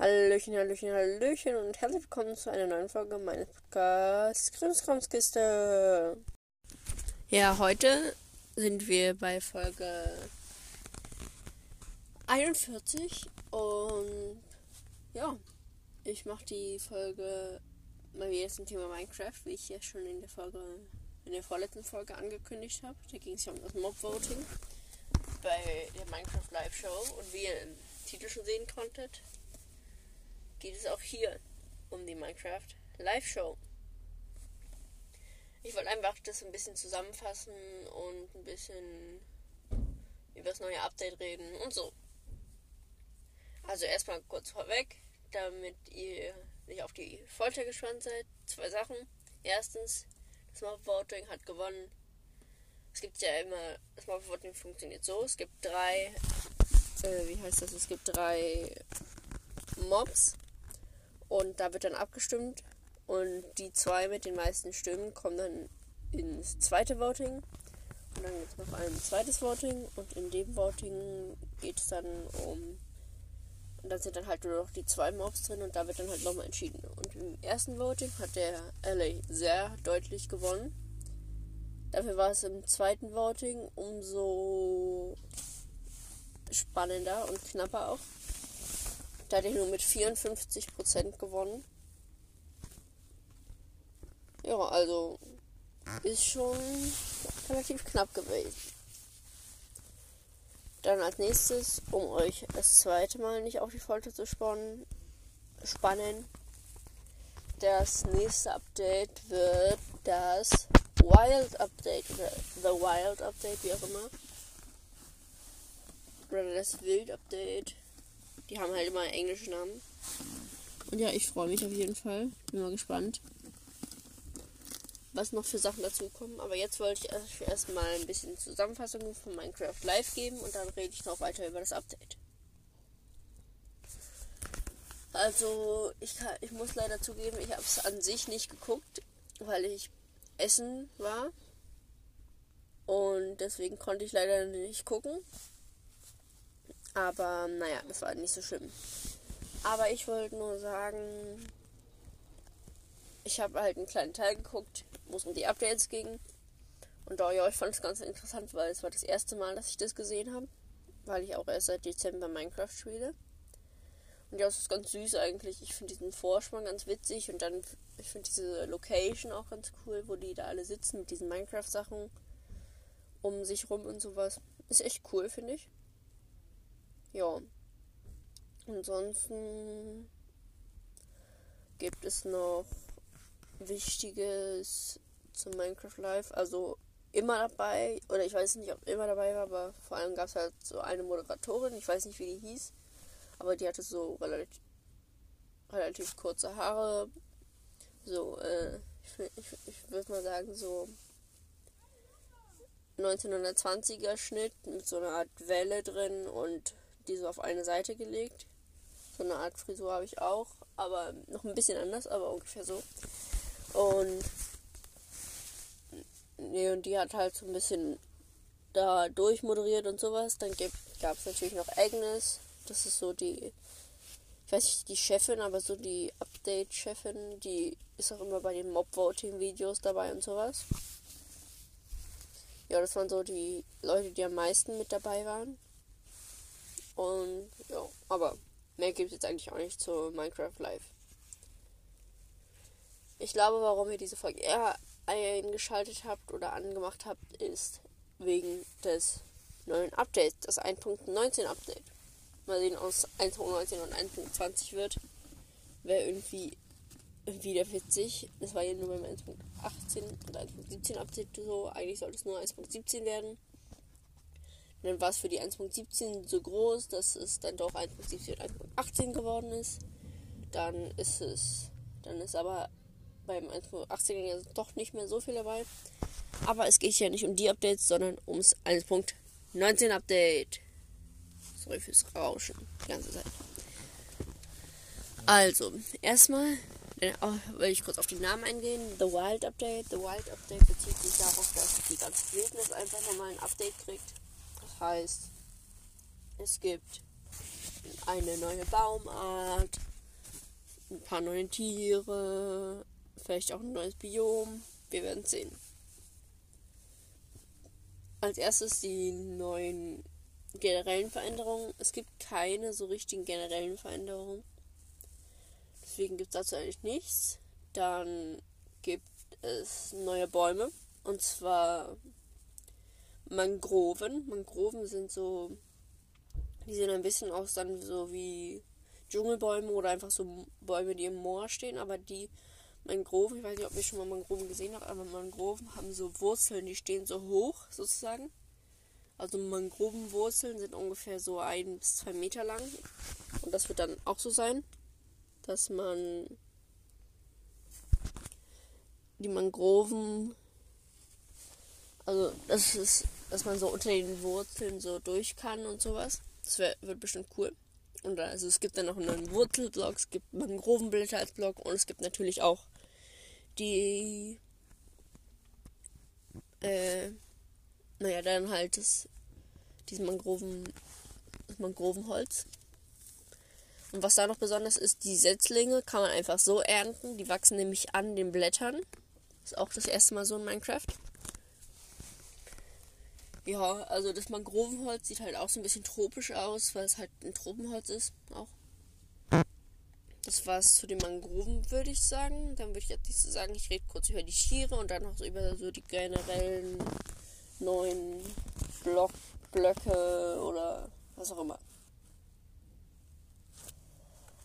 Hallöchen, Hallöchen, Hallöchen und herzlich willkommen zu einer neuen Folge meines Podcasts Krimskramskiste. Ja, heute sind wir bei Folge 41 und ja, ich mache die Folge mal wieder zum Thema Minecraft, wie ich ja schon in der Folge, in der vorletzten Folge angekündigt habe. Da ging es ja um das Mob-Voting bei der Minecraft Live Show und wie ihr im Titel schon sehen konntet, geht es auch hier um die Minecraft Live Show. Ich wollte einfach das ein bisschen zusammenfassen und ein bisschen über das neue Update reden und so. Also erstmal kurz vorweg, damit ihr nicht auf die Folter gespannt seid. Zwei Sachen. Erstens, das Mob Voting hat gewonnen. Es gibt ja immer, das Mob Voting funktioniert so. Es gibt drei, äh, wie heißt das? Es gibt drei Mobs und da wird dann abgestimmt. Und die zwei mit den meisten Stimmen kommen dann ins zweite Voting. Und dann gibt es noch ein zweites Voting. Und in dem Voting geht es dann um. Und dann sind dann halt nur noch die zwei Mobs drin und da wird dann halt nochmal entschieden. Und im ersten Voting hat der LA sehr deutlich gewonnen. Dafür war es im zweiten Voting umso spannender und knapper auch. Da hat er nur mit 54% gewonnen. Ja, also ist schon relativ knapp gewesen. Dann als nächstes, um euch das zweite Mal nicht auf die Folter zu spannen, spannen. Das nächste Update wird das Wild Update oder The Wild Update, wie auch immer. Oder das Wild Update. Die haben halt immer englische Namen. Und ja, ich freue mich auf jeden Fall. Bin mal gespannt, was noch für Sachen dazukommen. Aber jetzt wollte ich erstmal ein bisschen Zusammenfassung von Minecraft Live geben und dann rede ich noch weiter über das Update. Also, ich, kann, ich muss leider zugeben, ich habe es an sich nicht geguckt, weil ich essen war. Und deswegen konnte ich leider nicht gucken. Aber naja, das war nicht so schlimm. Aber ich wollte nur sagen, ich habe halt einen kleinen Teil geguckt, wo es um die Updates ging. Und oh ja, ich fand es ganz interessant, weil es war das erste Mal, dass ich das gesehen habe. Weil ich auch erst seit Dezember Minecraft spiele. Und ja, es ist ganz süß eigentlich. Ich finde diesen Vorspann ganz witzig. Und dann, ich finde diese Location auch ganz cool, wo die da alle sitzen mit diesen Minecraft-Sachen um sich rum und sowas. Ist echt cool, finde ich. Ja. Ansonsten gibt es noch Wichtiges zu Minecraft Live. Also immer dabei, oder ich weiß nicht, ob immer dabei war, aber vor allem gab es halt so eine Moderatorin, ich weiß nicht, wie die hieß, aber die hatte so relativ, relativ kurze Haare. So, äh, ich, ich, ich würde mal sagen, so 1920er Schnitt mit so einer Art Welle drin und die so auf eine Seite gelegt. So eine Art Frisur habe ich auch, aber noch ein bisschen anders, aber ungefähr so. Und nee, und die hat halt so ein bisschen da durchmoderiert und sowas. Dann gab es natürlich noch Agnes. Das ist so die, ich weiß nicht, die Chefin, aber so die Update-Chefin. Die ist auch immer bei den Mob-Voting-Videos dabei und sowas. Ja, das waren so die Leute, die am meisten mit dabei waren. Und ja, aber mehr gibt es jetzt eigentlich auch nicht zu Minecraft Live. Ich glaube, warum ihr diese Folge eher eingeschaltet habt oder angemacht habt, ist wegen des neuen Updates, das 1.19 Update. Mal sehen, aus 1.19 und 1.20 wird. Wäre irgendwie wieder witzig. Das war ja nur beim 1.18 und 1.17 Update so. Eigentlich sollte es nur 1.17 werden dann war es für die 1.17 so groß, dass es dann doch 1.17 und 1.18 geworden ist. Dann ist es, dann ist aber beim 1.18 doch nicht mehr so viel dabei. Aber es geht ja nicht um die Updates, sondern ums 1.19 Update. Sorry fürs Rauschen die ganze Zeit. Also, erstmal oh, will ich kurz auf die Namen eingehen. The Wild Update. The Wild Update bezieht sich darauf, dass die ganze Wildnis einfach nochmal ein Update kriegt heißt, es gibt eine neue Baumart, ein paar neue Tiere, vielleicht auch ein neues Biom. Wir werden sehen. Als erstes die neuen generellen Veränderungen. Es gibt keine so richtigen generellen Veränderungen. Deswegen gibt es dazu eigentlich nichts. Dann gibt es neue Bäume. Und zwar Mangroven. Mangroven sind so. Die sehen ein bisschen aus dann so wie Dschungelbäume oder einfach so Bäume, die im Moor stehen. Aber die Mangroven, ich weiß nicht, ob ihr schon mal Mangroven gesehen habt, aber Mangroven haben so Wurzeln, die stehen so hoch sozusagen. Also Mangrovenwurzeln sind ungefähr so ein bis zwei Meter lang. Und das wird dann auch so sein, dass man die Mangroven, also das ist, dass man so unter den Wurzeln so durch kann und sowas. Das wär, wird bestimmt cool. Und also es gibt dann noch einen Wurzelblock, es gibt Mangrovenblätter als Block und es gibt natürlich auch die äh, naja, dann halt das, diesen Mangroven, das Mangrovenholz. Und was da noch besonders ist, die Setzlinge kann man einfach so ernten. Die wachsen nämlich an den Blättern. Ist auch das erste Mal so in Minecraft. Ja, also das Mangrovenholz sieht halt auch so ein bisschen tropisch aus, weil es halt ein Tropenholz ist. Auch. Das war's zu den Mangroven, würde ich sagen. Dann würde ich jetzt nicht so sagen, ich rede kurz über die Tiere und dann noch so über so die generellen neuen Block, Blöcke oder was auch immer.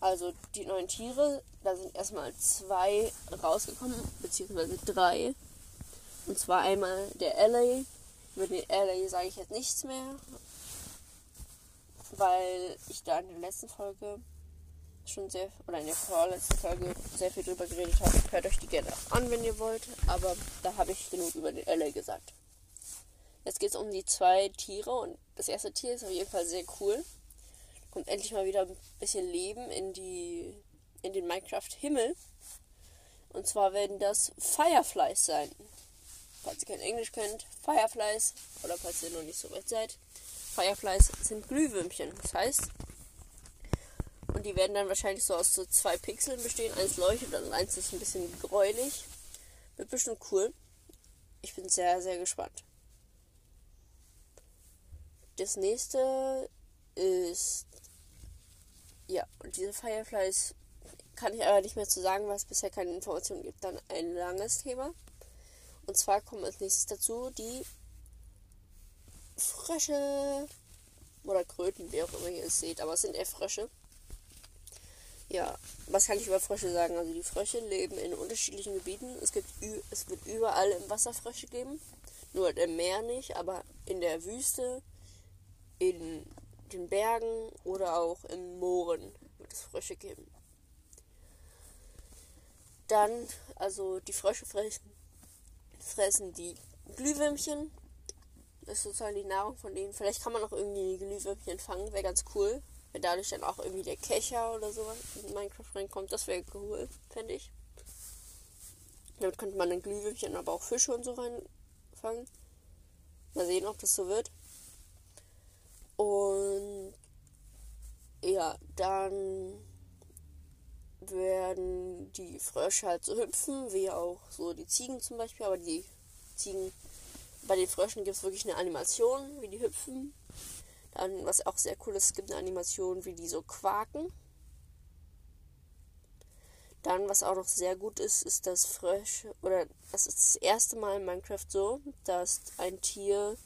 Also die neuen Tiere, da sind erstmal zwei rausgekommen, beziehungsweise drei. Und zwar einmal der LA. Über den LA sage ich jetzt nichts mehr, weil ich da in der letzten Folge schon sehr, oder in der vorletzten Folge sehr viel drüber geredet habe. Hört euch die gerne an, wenn ihr wollt, aber da habe ich genug über den LA gesagt. Jetzt geht es um die zwei Tiere und das erste Tier ist auf jeden Fall sehr cool. Kommt endlich mal wieder ein bisschen Leben in die in den Minecraft Himmel. Und zwar werden das Fireflies sein. Falls ihr kein Englisch könnt, Fireflies oder falls ihr noch nicht so weit seid. Fireflies sind Glühwürmchen. Das heißt, und die werden dann wahrscheinlich so aus so zwei Pixeln bestehen. Eins leuchtet und eins ist ein bisschen gräulich. Wird bestimmt cool. Ich bin sehr, sehr gespannt. Das nächste ist. Ja, und diese Fireflies kann ich aber nicht mehr zu sagen, weil es bisher keine Informationen gibt. Dann ein langes Thema. Und zwar kommen als nächstes dazu die Frösche oder Kröten, wie auch immer ihr es seht, aber es sind eher Frösche. Ja, was kann ich über Frösche sagen? Also die Frösche leben in unterschiedlichen Gebieten. Es gibt es wird überall im Wasser Frösche geben. Nur im Meer nicht, aber in der Wüste in den Bergen oder auch in Mooren wird es Frösche geben. Dann, also die Frösche fressen, fressen die Glühwürmchen. Das ist sozusagen die Nahrung von denen. Vielleicht kann man auch irgendwie Glühwürmchen fangen, wäre ganz cool. Wenn dadurch dann auch irgendwie der Kescher oder sowas in Minecraft reinkommt, das wäre cool, fände ich. Damit könnte man dann Glühwürmchen, aber auch Fische und so reinfangen. Mal sehen, ob das so wird. Und ja, dann werden die Frösche halt so hüpfen, wie auch so die Ziegen zum Beispiel. Aber die Ziegen, bei den Fröschen gibt es wirklich eine Animation, wie die hüpfen. Dann, was auch sehr cool ist, es gibt eine Animation, wie die so quaken. Dann, was auch noch sehr gut ist, ist das Frösche, oder das ist das erste Mal in Minecraft so, dass ein Tier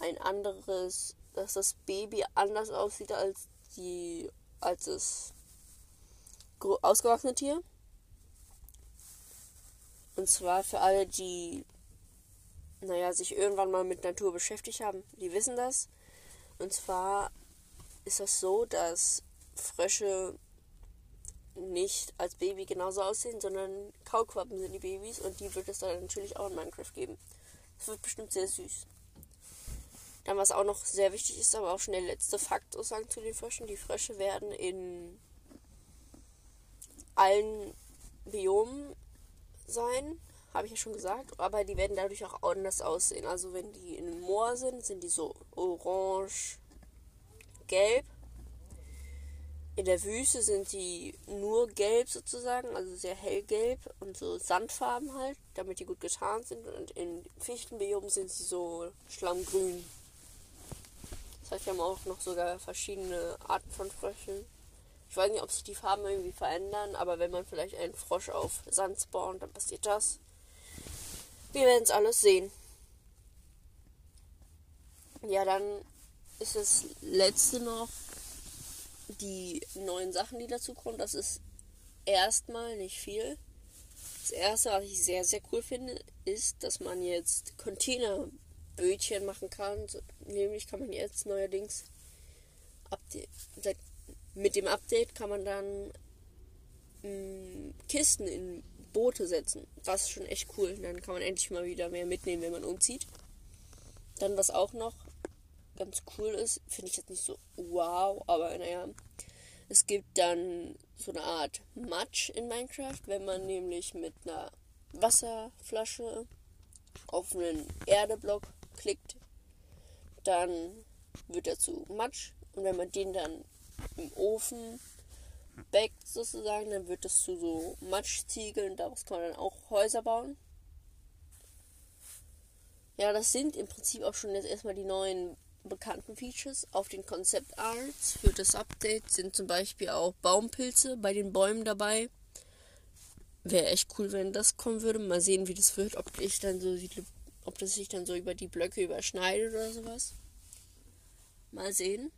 ein anderes dass das Baby anders aussieht als die als das ausgewachsene Tier. Und zwar für alle, die naja, sich irgendwann mal mit Natur beschäftigt haben, die wissen das. Und zwar ist das so, dass Frösche nicht als Baby genauso aussehen, sondern Kaulquappen sind die Babys und die wird es dann natürlich auch in Minecraft geben. Das wird bestimmt sehr süß. Dann, was auch noch sehr wichtig ist, aber auch schon der letzte Fakt sagen zu den Fröschen. Die Frösche werden in allen Biomen sein, habe ich ja schon gesagt, aber die werden dadurch auch anders aussehen. Also wenn die in einem Moor sind, sind die so orange, gelb. In der Wüste sind sie nur gelb sozusagen, also sehr hellgelb und so Sandfarben halt, damit die gut getarnt sind. Und in Fichtenbiomen sind sie so schlammgrün. Das heißt, wir haben auch noch sogar verschiedene Arten von Fröschen. Ich weiß nicht, ob sich die Farben irgendwie verändern, aber wenn man vielleicht einen Frosch auf Sand spawnt, dann passiert das. Wir werden es alles sehen. Ja, dann ist das letzte noch die neuen Sachen, die dazu kommen. Das ist erstmal nicht viel. Das erste, was ich sehr, sehr cool finde, ist, dass man jetzt Containerbötchen machen kann. Nämlich kann man jetzt neuerdings seit, mit dem Update kann man dann mh, mm, Kisten in Boote setzen. Das ist schon echt cool. Dann kann man endlich mal wieder mehr mitnehmen, wenn man umzieht. Dann was auch noch ganz cool ist, finde ich jetzt nicht so wow, aber naja, es gibt dann so eine Art Matsch in Minecraft, wenn man nämlich mit einer Wasserflasche auf einen Erdeblock klickt, dann wird er zu Matsch und wenn man den dann im Ofen backt sozusagen, dann wird es zu so Matschziegeln, daraus kann man dann auch Häuser bauen. Ja, das sind im Prinzip auch schon jetzt erstmal die neuen bekannten Features. Auf den Concept Arts für das Update sind zum Beispiel auch Baumpilze bei den Bäumen dabei. Wäre echt cool, wenn das kommen würde. Mal sehen, wie das wird, ob ich dann so ob das sich dann so über die Blöcke überschneidet oder sowas. Mal sehen.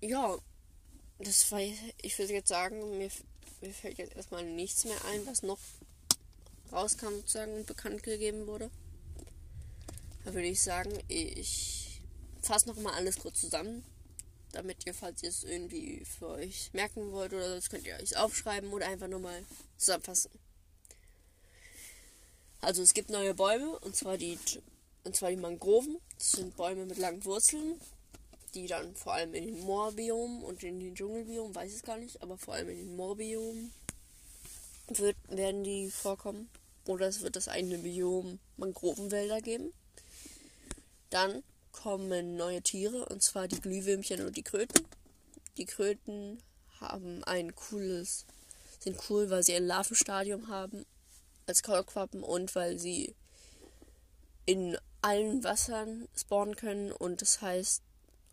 Ja, das war ich würde jetzt sagen, mir, mir fällt jetzt erstmal nichts mehr ein, was noch rauskam sozusagen und bekannt gegeben wurde. Da würde ich sagen, ich fasse noch mal alles kurz zusammen, damit ihr, falls ihr es irgendwie für euch merken wollt oder das könnt ihr euch aufschreiben oder einfach nur mal zusammenfassen. Also es gibt neue Bäume und zwar die und zwar die Mangroven. Das sind Bäume mit langen Wurzeln, die dann vor allem in den Moorbiom und in den Dschungelbiom, weiß ich gar nicht, aber vor allem in den Moorbiom wird, werden die vorkommen. Oder es wird das eigene Biom Mangrovenwälder geben. Dann kommen neue Tiere, und zwar die Glühwürmchen und die Kröten. Die Kröten haben ein cooles, sind cool, weil sie ein Larvenstadium haben als Kaulquappen und weil sie in allen Wassern spawnen können und das heißt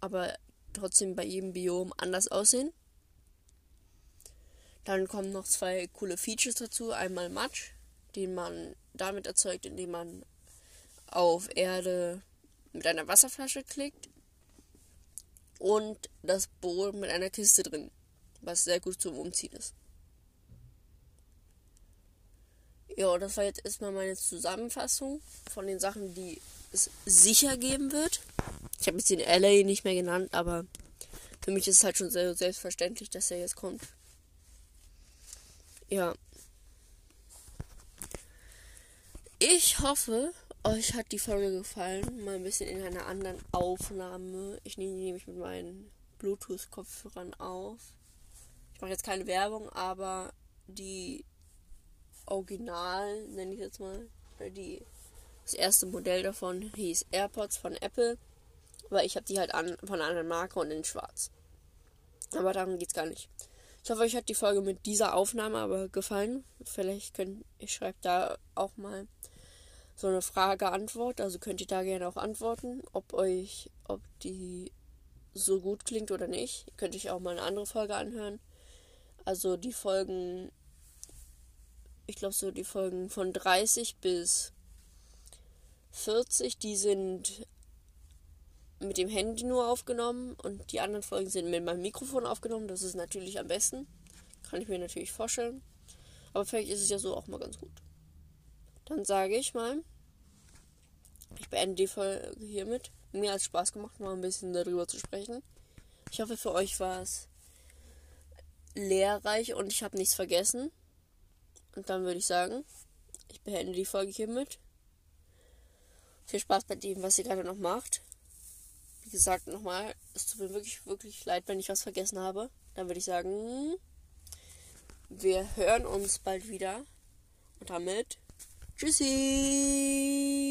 aber trotzdem bei jedem Biom anders aussehen. Dann kommen noch zwei coole Features dazu. Einmal Matsch, den man damit erzeugt, indem man auf Erde mit einer Wasserflasche klickt und das Boot mit einer Kiste drin, was sehr gut zum Umziehen ist. Ja, das war jetzt erstmal meine Zusammenfassung von den Sachen, die es sicher geben wird. Ich habe jetzt den LA nicht mehr genannt, aber für mich ist es halt schon sehr selbstverständlich, dass er jetzt kommt. Ja. Ich hoffe, euch hat die Folge gefallen. Mal ein bisschen in einer anderen Aufnahme. Ich nehme die nämlich mit meinen Bluetooth-Kopfhörern auf. Ich mache jetzt keine Werbung, aber die Original, nenne ich jetzt mal, die, das erste Modell davon hieß AirPods von Apple. Aber ich habe die halt an, von einer anderen Marke und in schwarz. Aber darum geht es gar nicht. Ich hoffe, euch hat die Folge mit dieser Aufnahme aber gefallen. Vielleicht könnt ihr schreibt da auch mal so eine Frage-Antwort. Also könnt ihr da gerne auch antworten, ob euch, ob die so gut klingt oder nicht. Ihr könnt euch auch mal eine andere Folge anhören. Also die Folgen, ich glaube so die Folgen von 30 bis 40, die sind mit dem Handy nur aufgenommen und die anderen Folgen sind mit meinem Mikrofon aufgenommen. Das ist natürlich am besten. Kann ich mir natürlich vorstellen. Aber vielleicht ist es ja so auch mal ganz gut. Dann sage ich mal, ich beende die Folge hiermit. Mir hat es Spaß gemacht, mal ein bisschen darüber zu sprechen. Ich hoffe, für euch war es lehrreich und ich habe nichts vergessen. Und dann würde ich sagen, ich beende die Folge hiermit. Viel Spaß bei dem, was ihr gerade noch macht. Gesagt, nochmal, es tut mir wirklich, wirklich leid, wenn ich was vergessen habe. Dann würde ich sagen, wir hören uns bald wieder. Und damit Tschüssi!